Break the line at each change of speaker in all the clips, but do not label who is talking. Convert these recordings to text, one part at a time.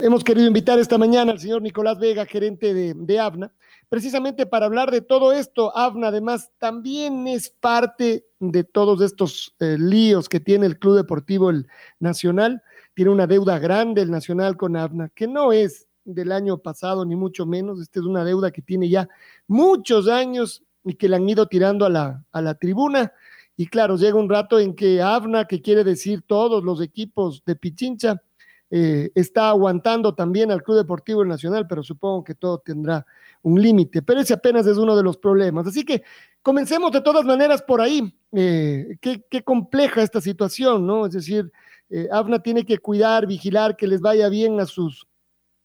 Hemos querido invitar esta mañana al señor Nicolás Vega, gerente de, de AVNA precisamente para hablar de todo esto. AVNA además también es parte de todos estos eh, líos que tiene el Club Deportivo el Nacional. Tiene una deuda grande el Nacional con AVNA, que no es del año pasado ni mucho menos. Esta es una deuda que tiene ya muchos años y que le han ido tirando a la, a la tribuna. Y claro, llega un rato en que AVNA, que quiere decir todos los equipos de Pichincha, eh, está aguantando también al Club Deportivo Nacional, pero supongo que todo tendrá un límite, pero ese apenas es uno de los problemas. Así que comencemos de todas maneras por ahí. Eh, qué, compleja esta situación, ¿no? Es decir, eh, AFNA tiene que cuidar, vigilar que les vaya bien a sus,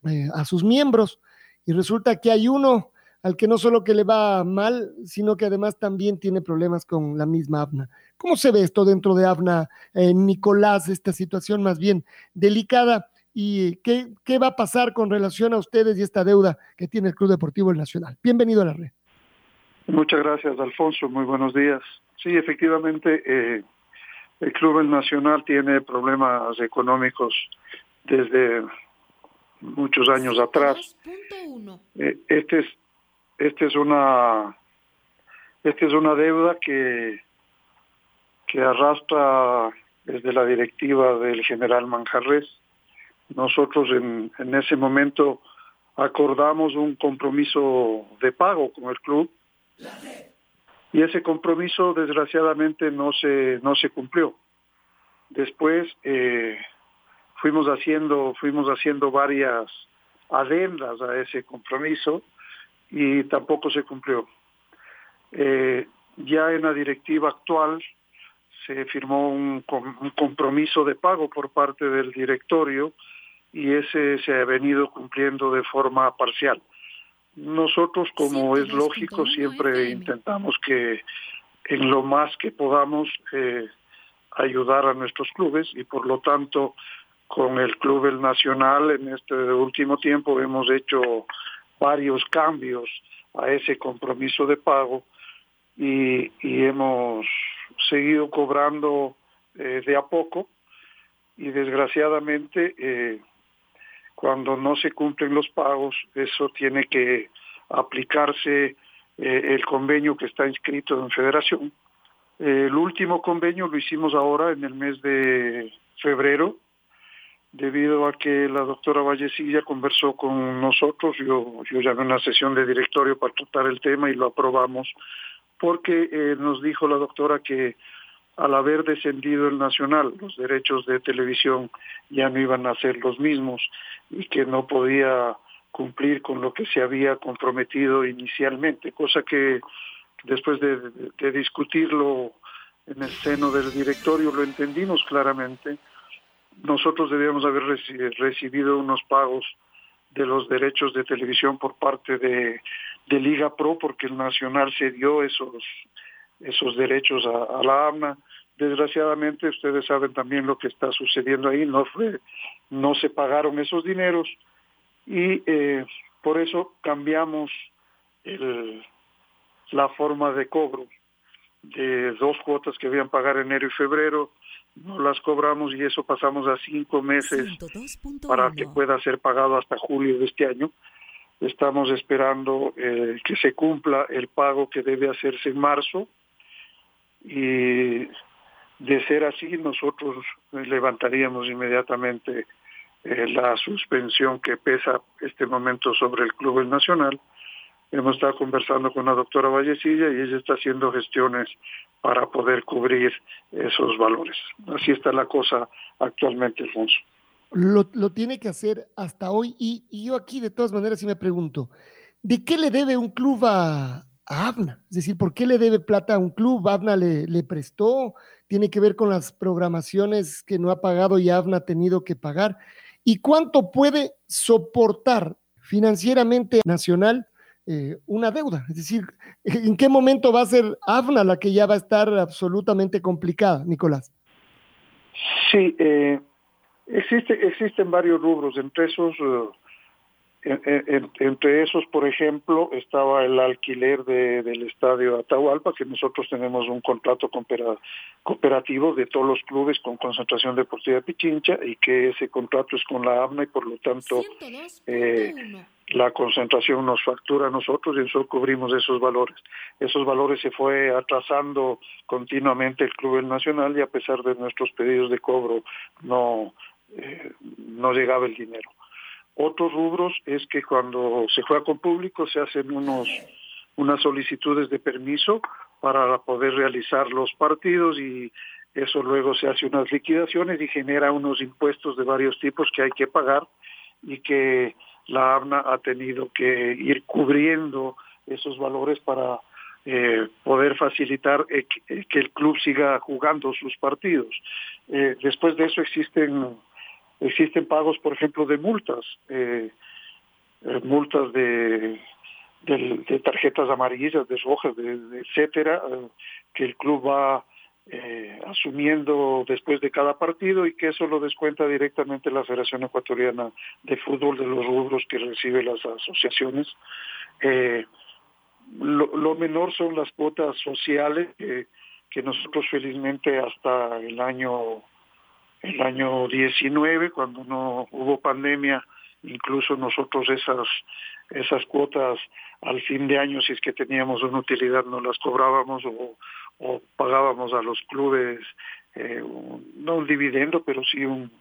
eh, a sus miembros y resulta que hay uno al que no solo que le va mal, sino que además también tiene problemas con la misma AFNA. ¿Cómo se ve esto dentro de AFNA, Nicolás, esta situación más bien delicada? y qué, qué, va a pasar con relación a ustedes y esta deuda que tiene el Club Deportivo El Nacional. Bienvenido a la red.
Muchas gracias, Alfonso. Muy buenos días. Sí, efectivamente, eh, el Club El Nacional tiene problemas económicos desde muchos años atrás. Eh, este es este es una este es una deuda que que arrastra desde la directiva del general Manjarres. Nosotros en, en ese momento acordamos un compromiso de pago con el club y ese compromiso desgraciadamente no se no se cumplió. Después eh, fuimos haciendo fuimos haciendo varias adendas a ese compromiso y tampoco se cumplió eh, ya en la directiva actual se firmó un, un compromiso de pago por parte del directorio y ese se ha venido cumpliendo de forma parcial. Nosotros, como es lógico, siempre intentamos que en lo más que podamos eh, ayudar a nuestros clubes y por lo tanto con el Club El Nacional en este último tiempo hemos hecho varios cambios a ese compromiso de pago y, hemos seguido cobrando eh, de a poco y desgraciadamente eh, cuando no se cumplen los pagos, eso tiene que aplicarse eh, el convenio que está inscrito en federación. el último convenio lo hicimos ahora en el mes de febrero, debido a que la doctora Vallecilla conversó con nosotros, yo, yo llamé una sesión de directorio para tratar el tema y lo aprobamos, porque eh, nos dijo la doctora que al haber descendido el nacional, los derechos de televisión ya no iban a ser los mismos y que no podía cumplir con lo que se había comprometido inicialmente, cosa que después de, discutirlo en el seno del directorio lo entendimos claramente. Nosotros debíamos haber recibido unos pagos de los derechos de televisión por parte de, Liga Pro porque el Nacional cedió esos esos derechos a, la AMNA. Desgraciadamente ustedes saben también lo que está sucediendo ahí, no no se pagaron esos dineros y eh, por eso cambiamos la forma de cobro de dos cuotas que habían pagar enero y febrero, no las cobramos y eso pasamos a cinco meses para que pueda ser pagado hasta julio de este año. Estamos esperando eh, que se cumpla el pago que debe hacerse en marzo y de ser así, nosotros levantaríamos inmediatamente eh, la suspensión que pesa este momento sobre el Club Nacional hemos estado conversando con la doctora Vallecilla y ella está haciendo gestiones para poder cubrir esos valores. Así está la cosa actualmente, Alfonso.
Lo, lo tiene que hacer hasta hoy y, yo aquí de todas maneras sí me pregunto, ¿de qué le debe un club a, a ABNA? Es decir, ¿por qué le debe plata a un club? ¿ABNA le, le prestó? ¿Tiene que ver con las programaciones que no ha pagado y ABNA ha tenido que pagar? ¿Y cuánto puede soportar financieramente Nacional eh, una deuda? Es decir, ¿en qué momento va a ser AFNA la que ya va a estar absolutamente complicada, Nicolás?
Sí, eh, existe, existen varios rubros, entre esos... entre esos, por ejemplo, estaba el alquiler de, del estadio Atahualpa, que nosotros tenemos un contrato cooperativo de todos los clubes con concentración deportiva de Pichincha y que ese contrato es con la AMNA y por lo tanto eh, la concentración nos factura a nosotros y nosotros cubrimos esos valores. Esos valores se fue atrasando continuamente el Club Nacional y a pesar de nuestros pedidos de cobro no, eh, no llegaba el dinero. Otros rubros es que cuando se juega con público se hacen unos unas solicitudes de permiso para poder realizar los partidos y eso luego se hace unas liquidaciones y genera unos impuestos de varios tipos que hay que pagar y que la ABNA ha tenido que ir cubriendo esos valores para eh, poder facilitar eh, que, el club siga jugando sus partidos. Eh, después de eso existen existen pagos, por ejemplo, de multas, eh, eh, multas de, tarjetas amarillas, de rojas, de, etcétera, eh, que el club va asumiendo después de cada partido y que eso lo descuenta directamente la Federación Ecuatoriana de Fútbol de los rubros que recibe las asociaciones. Lo, lo, menor son las cuotas sociales que nosotros felizmente hasta el año el año 19, cuando no hubo pandemia, incluso nosotros esas, esas cuotas al fin de año, si es que teníamos una utilidad, no las cobrábamos o, o pagábamos a los clubes, eh, no un dividendo, pero sí un,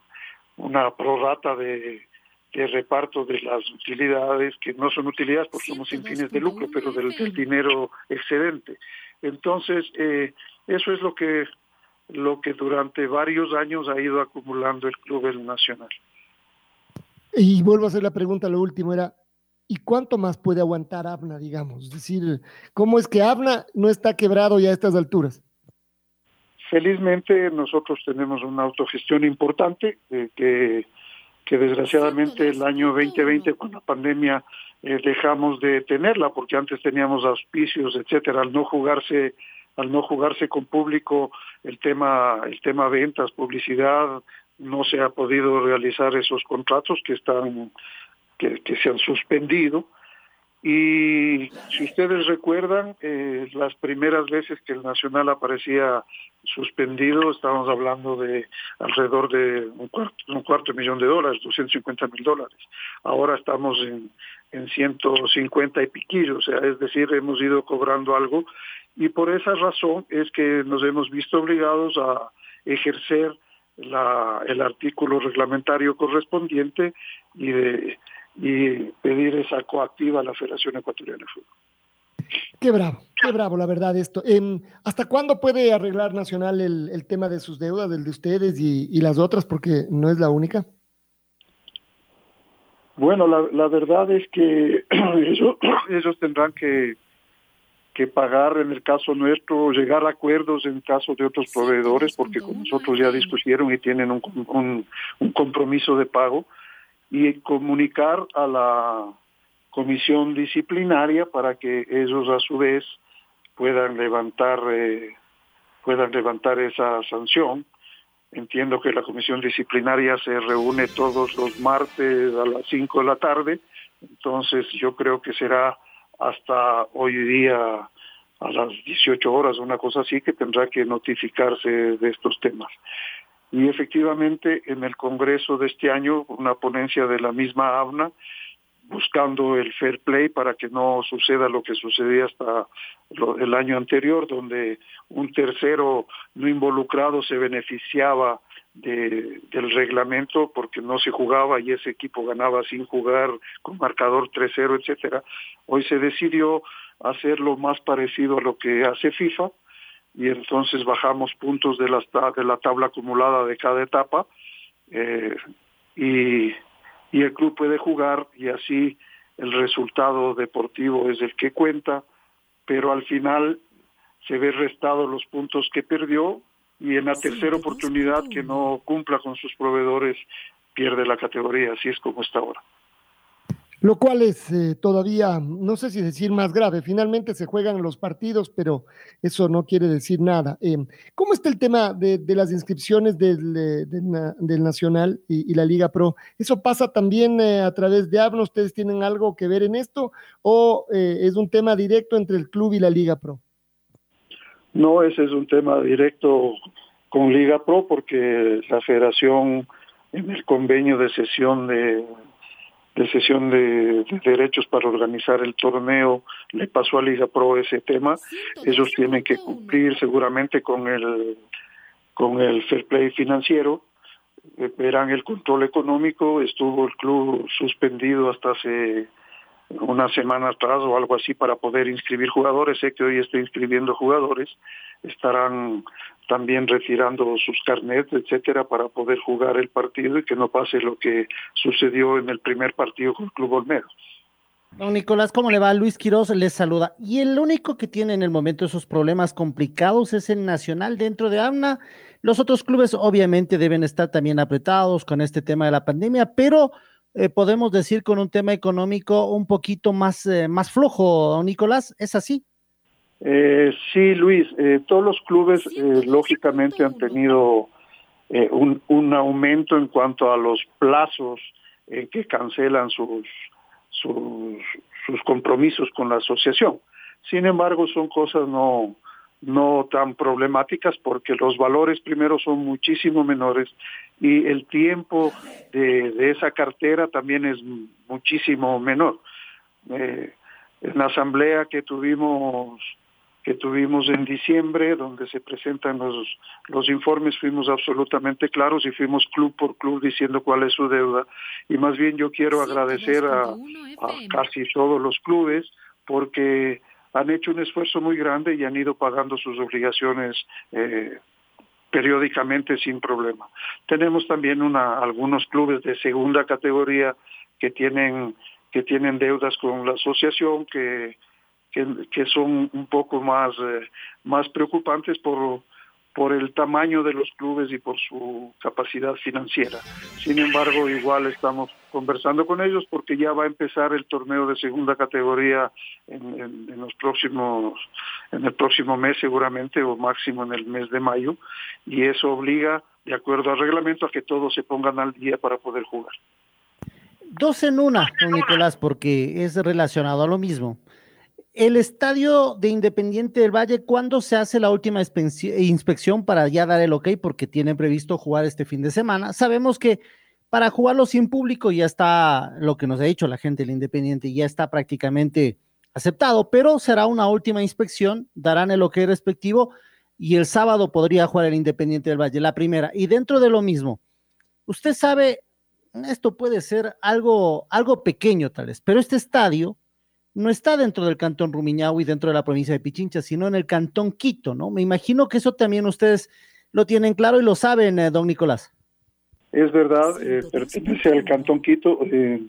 una prorata de, de reparto de las utilidades, que no son utilidades porque somos sin fines de lucro, pero del, del dinero excedente. Entonces, eh, eso es lo que lo que durante varios años ha ido acumulando el Club El Nacional.
Y vuelvo a hacer la pregunta, lo último era, ¿y cuánto más puede aguantar Abna, digamos? Es decir, ¿cómo es que Abna no está quebrado ya a estas alturas?
Felizmente nosotros tenemos una autogestión importante eh, que, que desgraciadamente el año 2020 con la pandemia eh, dejamos de tenerla porque antes teníamos auspicios, etcétera, al no jugarse al no jugarse con público el tema el tema ventas publicidad no se ha podido realizar esos contratos que están que, se han suspendido. Y si ustedes recuerdan eh, las primeras veces que el nacional aparecía suspendido estábamos hablando de alrededor de un cuarto, un cuarto millón de dólares 250 mil dólares. Ahora estamos en en 150 y piquillos, o sea, es decir, hemos ido cobrando algo y por esa razón es que nos hemos visto obligados a ejercer la, el artículo reglamentario correspondiente y, de, y pedir esa coactiva a la Federación Ecuatoriana de Fútbol.
Qué bravo, qué bravo, la verdad, esto. Eh, ¿Hasta cuándo puede arreglar Nacional el, el, tema de sus deudas, del de ustedes y, y, las otras, porque no es la única?
Bueno, la, la verdad es que ellos, ellos tendrán que que pagar en el caso nuestro, llegar a acuerdos en el caso de otros proveedores, porque con nosotros ya discutieron y tienen un, un, un compromiso de pago, y comunicar a la comisión disciplinaria para que ellos a su vez puedan levantar eh, puedan levantar esa sanción. Entiendo que la comisión disciplinaria se reúne todos los martes a las 5 de la tarde, entonces yo creo que será hasta hoy día a las 18 horas, una cosa así, que tendrá que notificarse de estos temas. Y efectivamente, en el Congreso de este año, una ponencia de la misma ABNA, buscando el fair play para que no suceda lo que sucedía hasta lo, el año anterior, donde un tercero no involucrado se beneficiaba del reglamento porque no se jugaba y ese equipo ganaba sin jugar con marcador 3-0, etcétera. Hoy se decidió hacerlo más parecido a lo que hace FIFA y entonces bajamos puntos de la, de la tabla acumulada de cada etapa eh, y, y el club puede jugar y así el resultado deportivo es el que cuenta, pero al final se ve restado los puntos que perdió y en la tercera oportunidad que no cumpla con sus proveedores pierde la categoría, así es como está ahora.
Lo cual es eh, todavía, no sé si decir más grave, finalmente se juegan los partidos, pero eso no quiere decir nada. Eh, ¿Cómo está el tema de, las inscripciones del, eh, del, Nacional y, la Liga Pro? ¿Eso pasa también a través de ABNO? ¿Ustedes tienen algo que ver en esto o es un tema directo entre el club y la Liga Pro?
No, ese es un tema directo con Liga Pro porque la federación en el convenio de sesión de, de sesión de, derechos para organizar el torneo le pasó a Liga Pro ese tema. Ellos tienen que cumplir seguramente con el con el fair play financiero, eh, verán el control económico, estuvo el club suspendido hasta hace una semana atrás o algo así para poder inscribir jugadores. Sé que hoy estoy inscribiendo jugadores. Estarán también retirando sus carnets, etcétera, para poder jugar el partido y que no pase lo que sucedió en el primer partido con el Club Olmedo.
Don Nicolás, ¿cómo le va? Luis Quiroz les saluda. Y el único que tiene en el momento esos problemas complicados es el Nacional dentro de AMNA. Los otros clubes obviamente deben estar también apretados con este tema de la pandemia, pero eh, podemos decir con un tema económico un poquito más, eh, más flojo, Nicolás, ¿es así?
Eh, sí, Luis, todos los clubes lógicamente han tenido un, un, aumento en cuanto a los plazos en que cancelan sus, sus, sus compromisos con la asociación. Sin embargo, son cosas no, no tan problemáticas porque los valores primero son muchísimo menores y el tiempo de, esa cartera también es muchísimo menor. Eh, en la asamblea que tuvimos que tuvimos en diciembre, donde se presentan los, los informes, fuimos absolutamente claros y fuimos club por club diciendo cuál es su deuda. Y más bien yo quiero agradecer a, a casi todos los clubes porque han hecho un esfuerzo muy grande y han ido pagando sus obligaciones eh, periódicamente sin problema. Tenemos también una, algunos clubes de segunda categoría que tienen que tienen deudas con la asociación que, que, son un poco más, eh, más preocupantes por, por el tamaño de los clubes y por su capacidad financiera. Sin embargo, igual estamos conversando con ellos porque ya va a empezar el torneo de segunda categoría en, los próximos, en el próximo mes seguramente o máximo en el mes de mayo y eso obliga, de acuerdo al reglamento, a que todos se pongan al día para poder jugar.
Dos en una, Nicolás, porque es relacionado a lo mismo. El estadio de Independiente del Valle, ¿cuándo se hace la última inspección para ya dar el ok? Porque tienen previsto jugar este fin de semana. Sabemos que para jugarlo sin público ya está lo que nos ha dicho la gente del Independiente, ya está prácticamente aceptado, pero será una última inspección, darán el ok respectivo y el sábado podría jugar el Independiente del Valle, la primera. Y dentro de lo mismo, usted sabe, esto puede ser algo, algo pequeño tal vez, pero este estadio no está dentro del cantón y dentro de la provincia de Pichincha, sino en el cantón Quito, ¿no? Me imagino que eso también ustedes lo tienen claro y lo saben, eh, don Nicolás.
Es verdad, eh, pertenece al cantón Quito. Eh,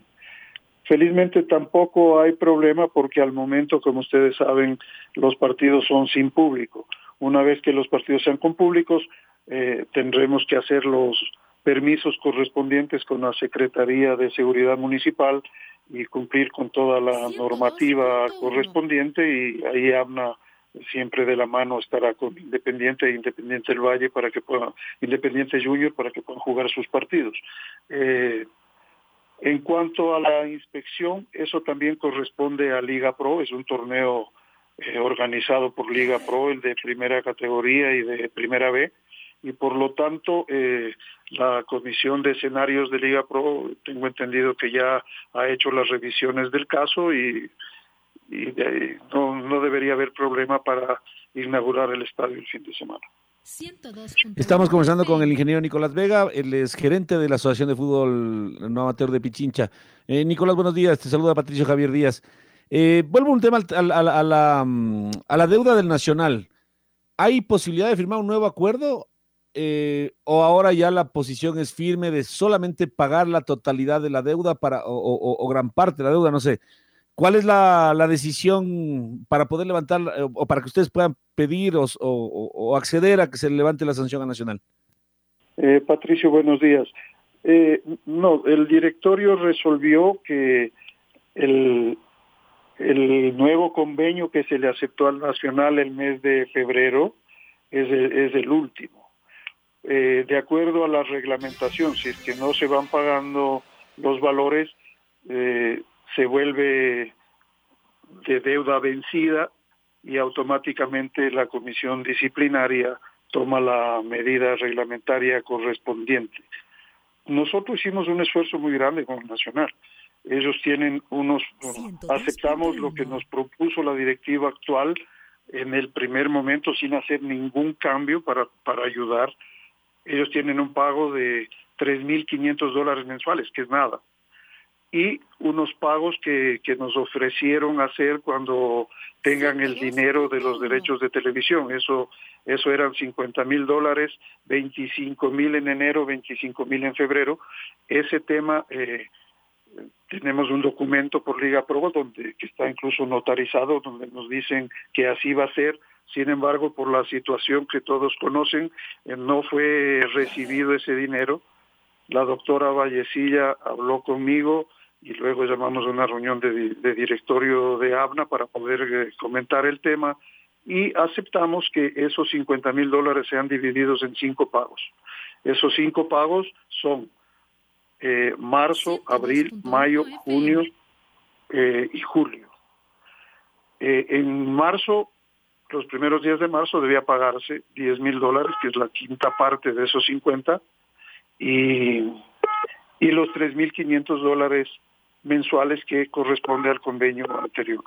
felizmente tampoco hay problema porque al momento, como ustedes saben, los partidos son sin público. Una vez que los partidos sean con públicos, tendremos que hacer los permisos correspondientes con la Secretaría de Seguridad Municipal y cumplir con toda la normativa correspondiente y ahí AMNA siempre de la mano estará con Independiente e Independiente del Valle para que puedan, Independiente Junior para que puedan jugar sus partidos. Eh, en cuanto a la inspección, eso también corresponde a Liga Pro, es un torneo eh, organizado por Liga Pro, el de primera categoría y de primera B, y por lo tanto eh, la Comisión de Escenarios de Liga Pro, tengo entendido que ya ha hecho las revisiones del caso y, no, no debería haber problema para inaugurar el estadio el fin de semana.
Estamos conversando con el ingeniero Nicolás Vega, él es gerente de la Asociación de Fútbol No Amateur de Pichincha. Eh, Nicolás, buenos días, te saluda Patricio Javier Díaz. Eh, vuelvo a un tema a, la, mm, a, la, deuda del Nacional. ¿Hay posibilidad de firmar un nuevo acuerdo eh, o ahora ya la posición es firme de solamente pagar la totalidad de la deuda para, o, gran parte de la deuda? No sé. ¿Cuál es la, decisión para poder levantar eh, o para que ustedes puedan pedir o, acceder a que se levante la sanción a Nacional?
Eh, Patricio, buenos días. no, el directorio resolvió que el, el nuevo convenio que se le aceptó al Nacional el mes de febrero es es el último. Eh, de acuerdo a la reglamentación, si es que no se van pagando los valores, eh, se vuelve de deuda vencida y automáticamente la comisión disciplinaria toma la medida reglamentaria correspondiente. Nosotros hicimos un esfuerzo muy grande con el Nacional. Ellos tienen unos, aceptamos lo que nos propuso la directiva actual en el primer momento sin hacer ningún cambio para, para ayudar ellos tienen un pago de 3.500 dólares mensuales, que es nada. Y unos pagos que, que nos ofrecieron hacer cuando tengan el dinero de los derechos de televisión. Eso, eso eran 50 mil dólares, 25 mil en enero, 25 mil en febrero. Ese tema, eh, tenemos un documento por Liga Pro donde que está incluso notarizado, donde nos dicen que así va a ser sin embargo, por la situación que todos conocen, eh, no fue recibido ese dinero. La doctora Vallecilla habló conmigo y luego llamamos a una reunión de, directorio de ABNA para poder eh, comentar el tema y aceptamos que esos 50 mil dólares sean divididos en cinco pagos. Esos cinco pagos son eh, marzo, abril, mayo, junio y julio. en marzo los primeros días de marzo debía pagarse 10 mil dólares, que es la quinta parte de esos 50, y, y los 3.500 dólares mensuales que corresponde al convenio anterior.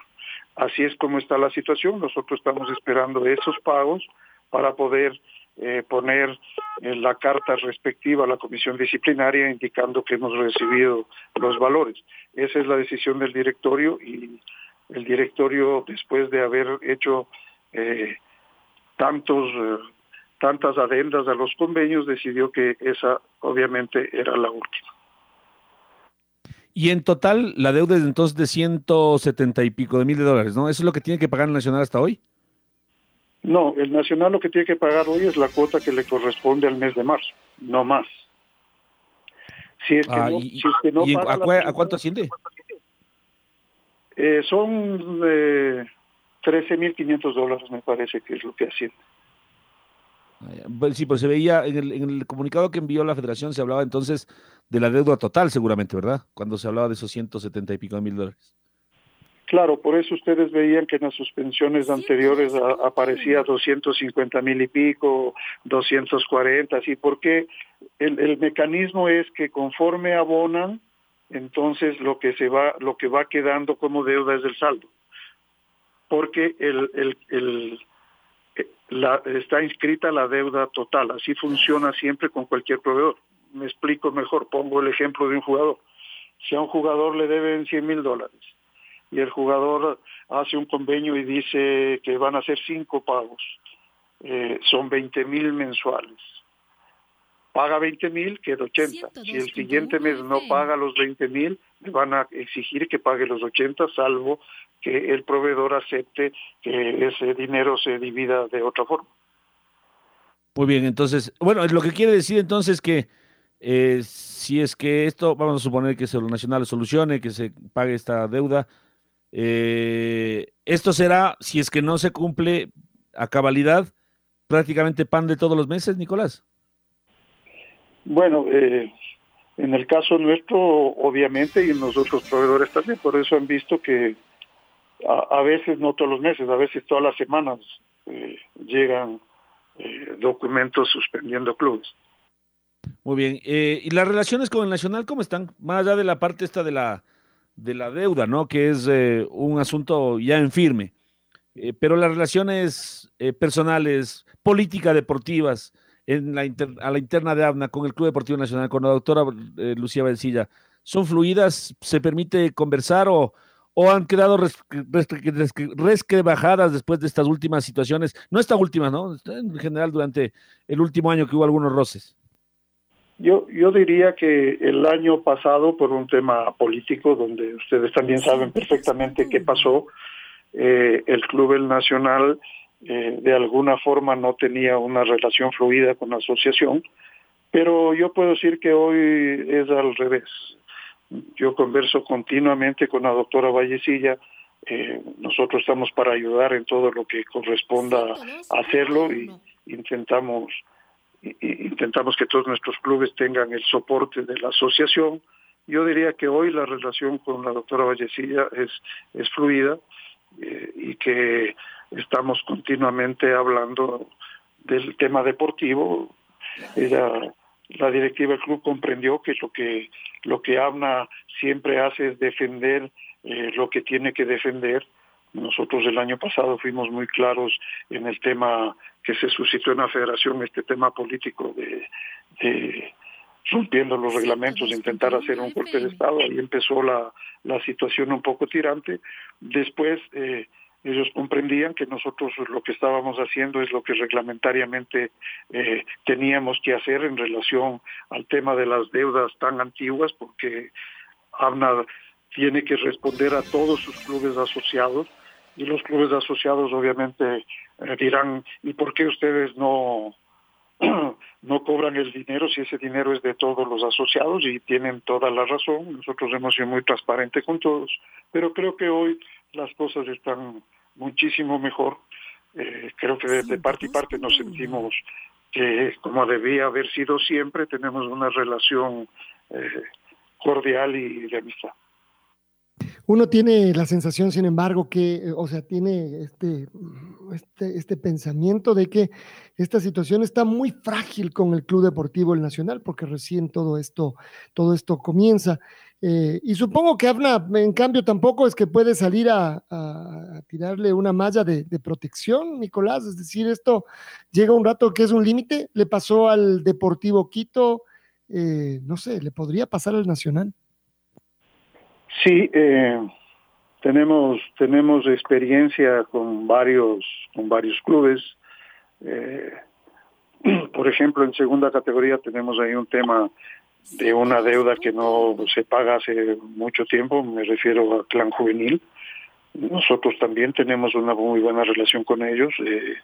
Así es como está la situación. Nosotros estamos esperando esos pagos para poder eh, poner la carta respectiva a la comisión disciplinaria indicando que hemos recibido los valores. Esa es la decisión del directorio y el directorio, después de haber hecho eh, tantos, eh, tantas adendas a los convenios, decidió que esa obviamente era la última.
Y en total, la deuda es entonces de 170 y pico de mil de dólares, ¿no? ¿Eso es lo que tiene que pagar el Nacional hasta hoy?
No, el Nacional lo que tiene que pagar hoy es la cuota que le corresponde al mes de marzo, no más.
Si es que no, y, a, cuánto asciende?
Eh, son eh, 13.500 dólares me parece que es lo que asciende.
Ah, sí, pues se veía en el, comunicado que envió la federación, se hablaba entonces de la deuda total seguramente, ¿verdad? Cuando se hablaba de esos 170 y pico de mil dólares.
Claro, por eso ustedes veían que en las suspensiones anteriores aparecía 250 mil y pico, 240, así, porque el, el mecanismo es que conforme abonan, entonces lo que se va, lo que va quedando como deuda es el saldo porque el, el, el, la, está inscrita la deuda total. Así funciona siempre con cualquier proveedor. Me explico mejor, pongo el ejemplo de un jugador. Si a un jugador le deben 100 mil dólares y el jugador hace un convenio y dice que van a ser cinco pagos, eh, son 20 mil mensuales paga 20 mil, queda 80. Si el siguiente mes no paga los 20 mil, le van a exigir que pague los 80, salvo que el proveedor acepte que ese dinero se divida de otra forma.
Muy bien, entonces, bueno, lo que quiere decir entonces que eh, si es que esto, vamos a suponer que el Nacional solucione, que se pague esta deuda, eh, esto será, si es que no se cumple a cabalidad, prácticamente pan de todos los meses, Nicolás.
Bueno, eh, en el caso nuestro, obviamente, y en los otros proveedores también, por eso han visto que a, veces, no todos los meses, a veces todas las semanas eh, llegan eh, documentos suspendiendo clubes.
Muy bien. ¿Y las relaciones con el Nacional cómo están? Más allá de la parte esta de la, de la deuda, ¿no? Que es un asunto ya en firme. eh, pero las relaciones eh, personales, política deportivas, en la a la interna de ABNA con el Club Deportivo Nacional, con la doctora eh, Lucía Bencilla, ¿son fluidas? ¿Se permite conversar o, o han quedado resquebajadas después de estas últimas situaciones? No esta última, ¿no? En general, durante el último año que hubo algunos roces.
Yo, yo diría que el año pasado, por un tema político, donde ustedes también saben perfectamente qué pasó, eh, el Club El Nacional eh, de alguna forma no tenía una relación fluida con la asociación, pero yo puedo decir que hoy es al revés. Yo converso continuamente con la doctora Vallecilla, eh, nosotros estamos para ayudar en todo lo que corresponda hacerlo y intentamos intentamos que todos nuestros clubes tengan el soporte de la asociación. Yo diría que hoy la relación con la doctora Vallecilla es, es fluida eh, y que estamos continuamente hablando del tema deportivo. Ella, la directiva del club comprendió que lo que lo que ABNA siempre hace es defender eh, lo que tiene que defender. Nosotros el año pasado fuimos muy claros en el tema que se suscitó en la federación, este tema político de, de rompiendo los reglamentos, de intentar hacer un golpe de Estado. Ahí empezó la, la situación un poco tirante. Después eh, ellos comprendían que nosotros lo que estábamos haciendo es lo que reglamentariamente eh, teníamos que hacer en relación al tema de las deudas tan antiguas, porque ABNA tiene que responder a todos sus clubes asociados y los clubes asociados obviamente eh, dirán, ¿y por qué ustedes no, no cobran el dinero si ese dinero es de todos los asociados y tienen toda la razón? Nosotros hemos sido muy transparentes con todos, pero creo que hoy las cosas están muchísimo mejor. Eh, creo que de, parte y parte nos sentimos que, como debía haber sido siempre, tenemos una relación eh, cordial y de amistad.
Uno tiene la sensación, sin embargo, que, o sea, tiene este, este, este, pensamiento de que esta situación está muy frágil con el Club Deportivo El Nacional, porque recién todo esto, todo esto comienza. Eh, y supongo que Abna, en cambio, tampoco es que puede salir a, tirarle una malla de, protección, Nicolás. Es decir, esto llega un rato que es un límite. Le pasó al Deportivo Quito, eh, no sé, le podría pasar al Nacional.
Sí, eh, tenemos tenemos experiencia con varios con varios clubes. por ejemplo, en segunda categoría tenemos ahí un tema de una deuda que no se paga hace mucho tiempo, me refiero a Clan Juvenil. Nosotros también tenemos una muy buena relación con ellos, eh,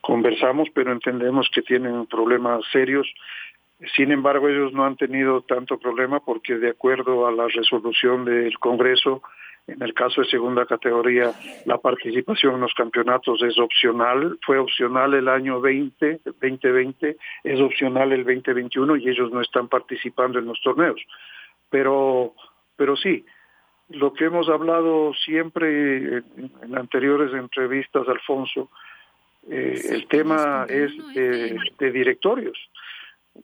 conversamos, pero entendemos que tienen problemas serios. Sin embargo, ellos no han tenido tanto problema porque de acuerdo a la resolución del Congreso, en el caso de segunda categoría, la participación en los campeonatos es opcional. Fue opcional el año 20, 2020, es opcional el 2021 y ellos no están participando en los torneos. Pero, pero sí, lo que hemos hablado siempre en, anteriores entrevistas, Alfonso, eh, el tema es de directorios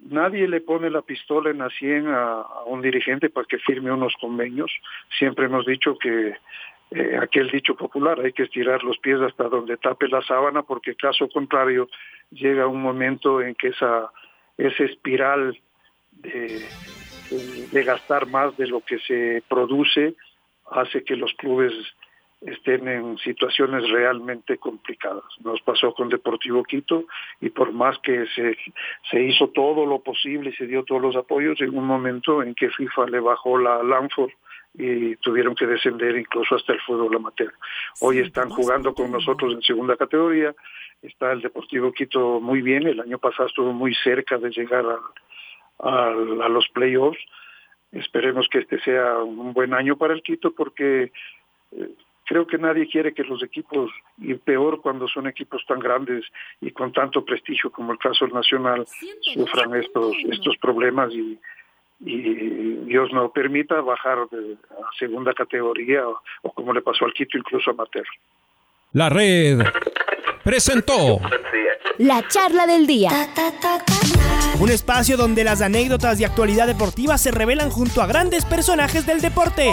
nadie le pone la pistola en la sien a, un dirigente para que firme unos convenios. Siempre hemos dicho que eh, aquel dicho popular, hay que estirar los pies hasta donde tape la sábana, porque caso contrario llega un momento en que esa, esa espiral de, de gastar más de lo que se produce hace que los clubes estén en situaciones realmente complicadas. Nos pasó con Deportivo Quito y por más que se, se hizo todo lo posible y se dio todos los apoyos, en un momento en que FIFA le bajó la Lanford y tuvieron que descender incluso hasta el fútbol amateur. Hoy están jugando con nosotros en segunda categoría, está el Deportivo Quito muy bien, el año pasado estuvo muy cerca de llegar a, a los playoffs. Esperemos que este sea un buen año para el Quito porque eh, creo que nadie quiere que los equipos, y peor cuando son equipos tan grandes y con tanto prestigio como el caso del Nacional, sufran estos, estos problemas y, Dios no permita bajar a segunda categoría o, o, como le pasó al Quito, incluso amateur.
La red presentó
la charla del día.
Un espacio donde las anécdotas de actualidad deportiva se revelan junto a grandes personajes del deporte.